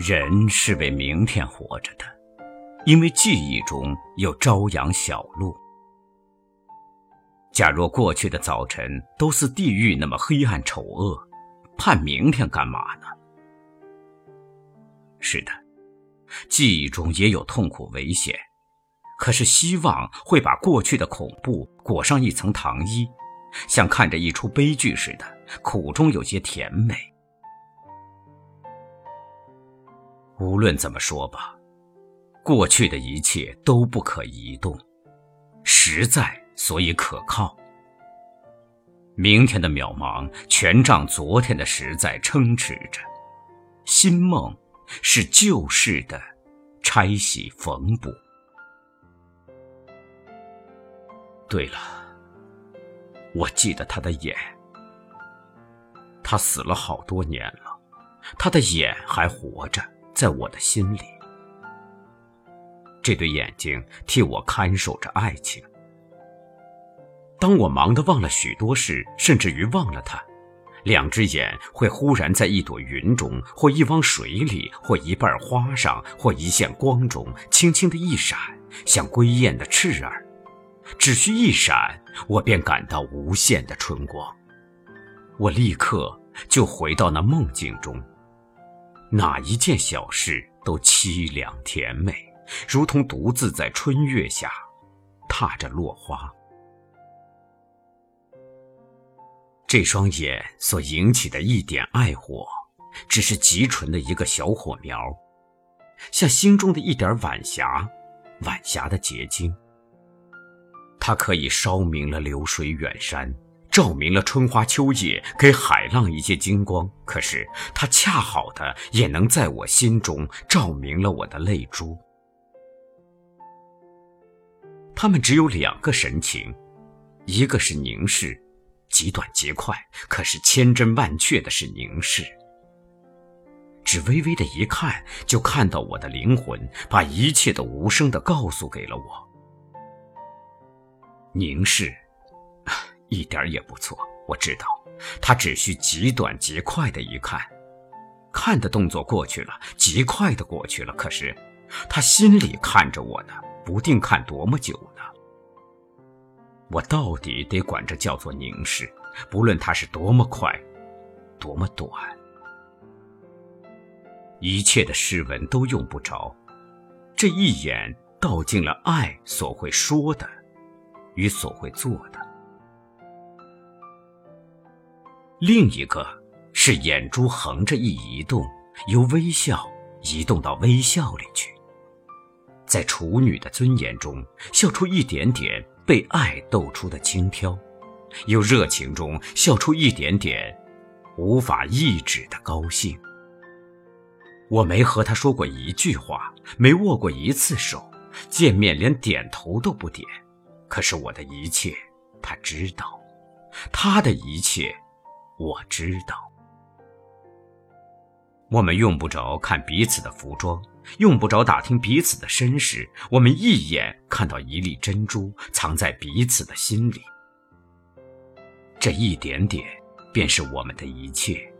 人是为明天活着的，因为记忆中有朝阳小路。假若过去的早晨都似地狱那么黑暗丑恶，盼明天干嘛呢？是的，记忆中也有痛苦危险，可是希望会把过去的恐怖裹上一层糖衣，像看着一出悲剧似的，苦中有些甜美。无论怎么说吧，过去的一切都不可移动，实在所以可靠。明天的渺茫全仗昨天的实在撑持着，新梦是旧事的拆洗缝补。对了，我记得他的眼，他死了好多年了，他的眼还活着。在我的心里，这对眼睛替我看守着爱情。当我忙得忘了许多事，甚至于忘了他，两只眼会忽然在一朵云中，或一汪水里，或一瓣花上，或一线光中，轻轻的一闪，像归雁的翅儿。只需一闪，我便感到无限的春光。我立刻就回到那梦境中。哪一件小事都凄凉甜美，如同独自在春月下踏着落花。这双眼所引起的一点爱火，只是极纯的一个小火苗，像心中的一点晚霞，晚霞的结晶。它可以烧明了流水远山。照明了春花秋叶，给海浪一些金光。可是它恰好的也能在我心中照明了我的泪珠。他们只有两个神情，一个是凝视，极短极快，可是千真万确的是凝视。只微微的一看，就看到我的灵魂把一切都无声的告诉给了我。凝视。一点也不错，我知道，他只需极短极快的一看，看的动作过去了，极快的过去了。可是，他心里看着我呢，不定看多么久呢。我到底得管这叫做凝视，不论它是多么快，多么短，一切的诗文都用不着，这一眼道尽了爱所会说的，与所会做的。另一个是眼珠横着一移动，由微笑移动到微笑里去，在处女的尊严中笑出一点点被爱逗出的轻佻，由热情中笑出一点点无法抑制的高兴。我没和他说过一句话，没握过一次手，见面连点头都不点，可是我的一切他知道，他的一切。我知道，我们用不着看彼此的服装，用不着打听彼此的身世，我们一眼看到一粒珍珠藏在彼此的心里。这一点点，便是我们的一切。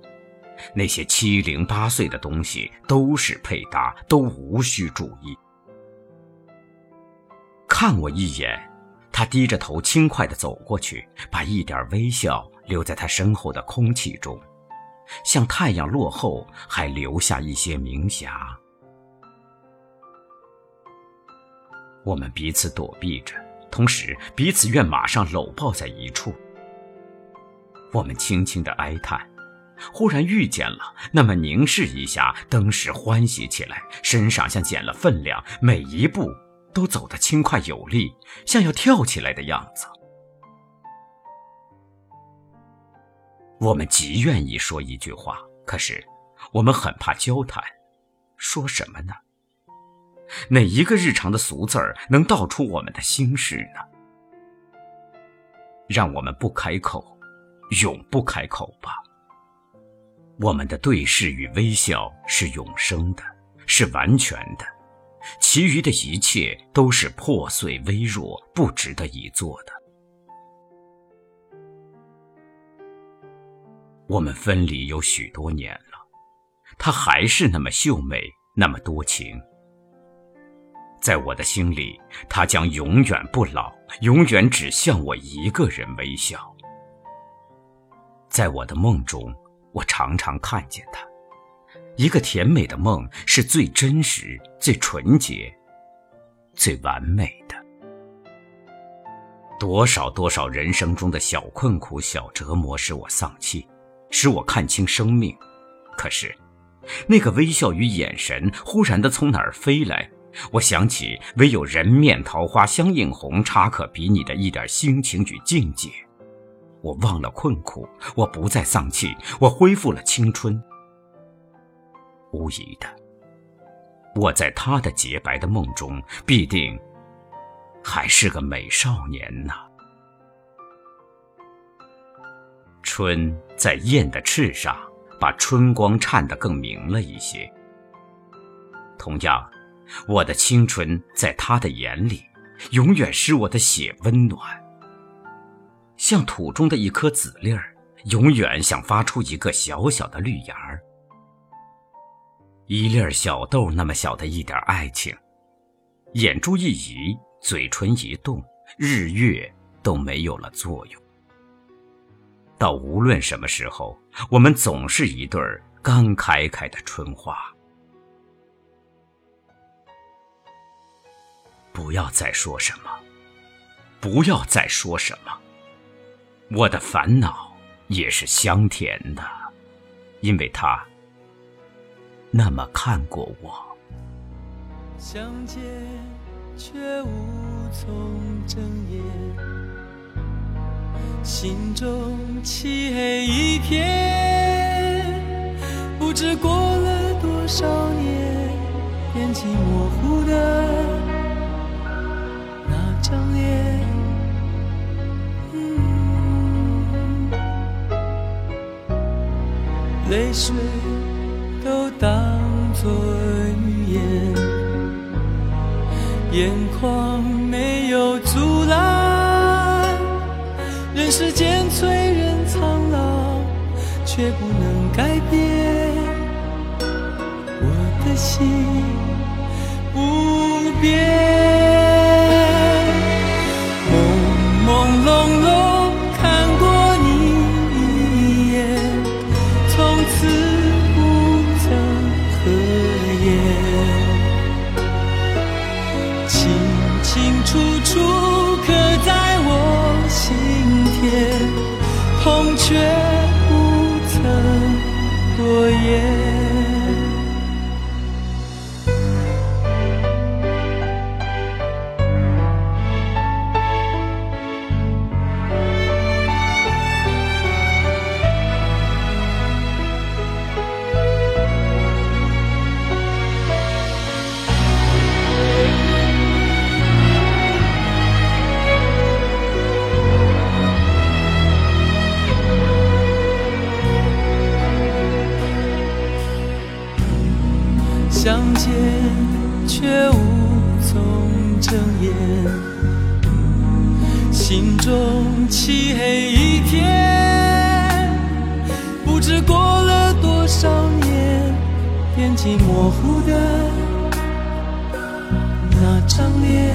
那些七零八碎的东西都是配搭，都无需注意。看我一眼，他低着头，轻快地走过去，把一点微笑。留在他身后的空气中，像太阳落后还留下一些明霞。我们彼此躲避着，同时彼此愿马上搂抱在一处。我们轻轻的哀叹，忽然遇见了，那么凝视一下，登时欢喜起来，身上像减了分量，每一步都走得轻快有力，像要跳起来的样子。我们极愿意说一句话，可是我们很怕交谈，说什么呢？哪一个日常的俗字儿能道出我们的心事呢？让我们不开口，永不开口吧。我们的对视与微笑是永生的，是完全的，其余的一切都是破碎、微弱、不值得一做的。我们分离有许多年了，她还是那么秀美，那么多情。在我的心里，她将永远不老，永远只向我一个人微笑。在我的梦中，我常常看见她。一个甜美的梦是最真实、最纯洁、最完美的。多少多少人生中的小困苦、小折磨，使我丧气，使我看清生命。可是，那个微笑与眼神忽然的从哪儿飞来？我想起唯有人面桃花相映红，差可比拟的一点心情与境界。我忘了困苦，我不再丧气，我恢复了青春。无疑的，我在他的洁白的梦中，必定。还是个美少年呢。春在雁的翅上，把春光颤得更明了一些。同样，我的青春在他的眼里，永远使我的血温暖，像土中的一颗籽粒儿，永远想发出一个小小的绿芽儿，一粒小豆那么小的一点爱情，眼珠一移。嘴唇一动，日月都没有了作用。到无论什么时候，我们总是一对儿刚开开的春花。不要再说什么，不要再说什么。我的烦恼也是香甜的，因为他那么看过我。相见。却无从睁眼，心中漆黑一片，不知过了多少年，眼睛模糊的那张脸，泪水都当作语言。眼眶没有阻拦，时间催人苍老，却不能改变我的心不变。中漆黑一片，不知过了多少年，眼睛模糊的那张脸，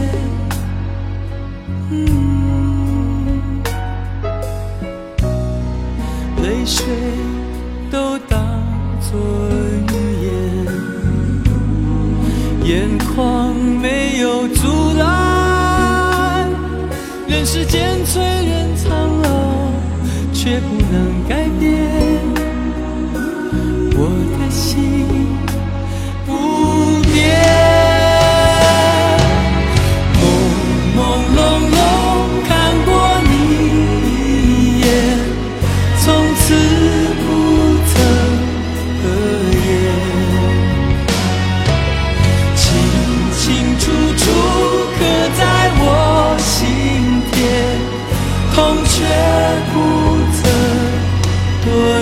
泪水都当作语言。眼眶没有，时间催人苍老，却不能改变。却不曾。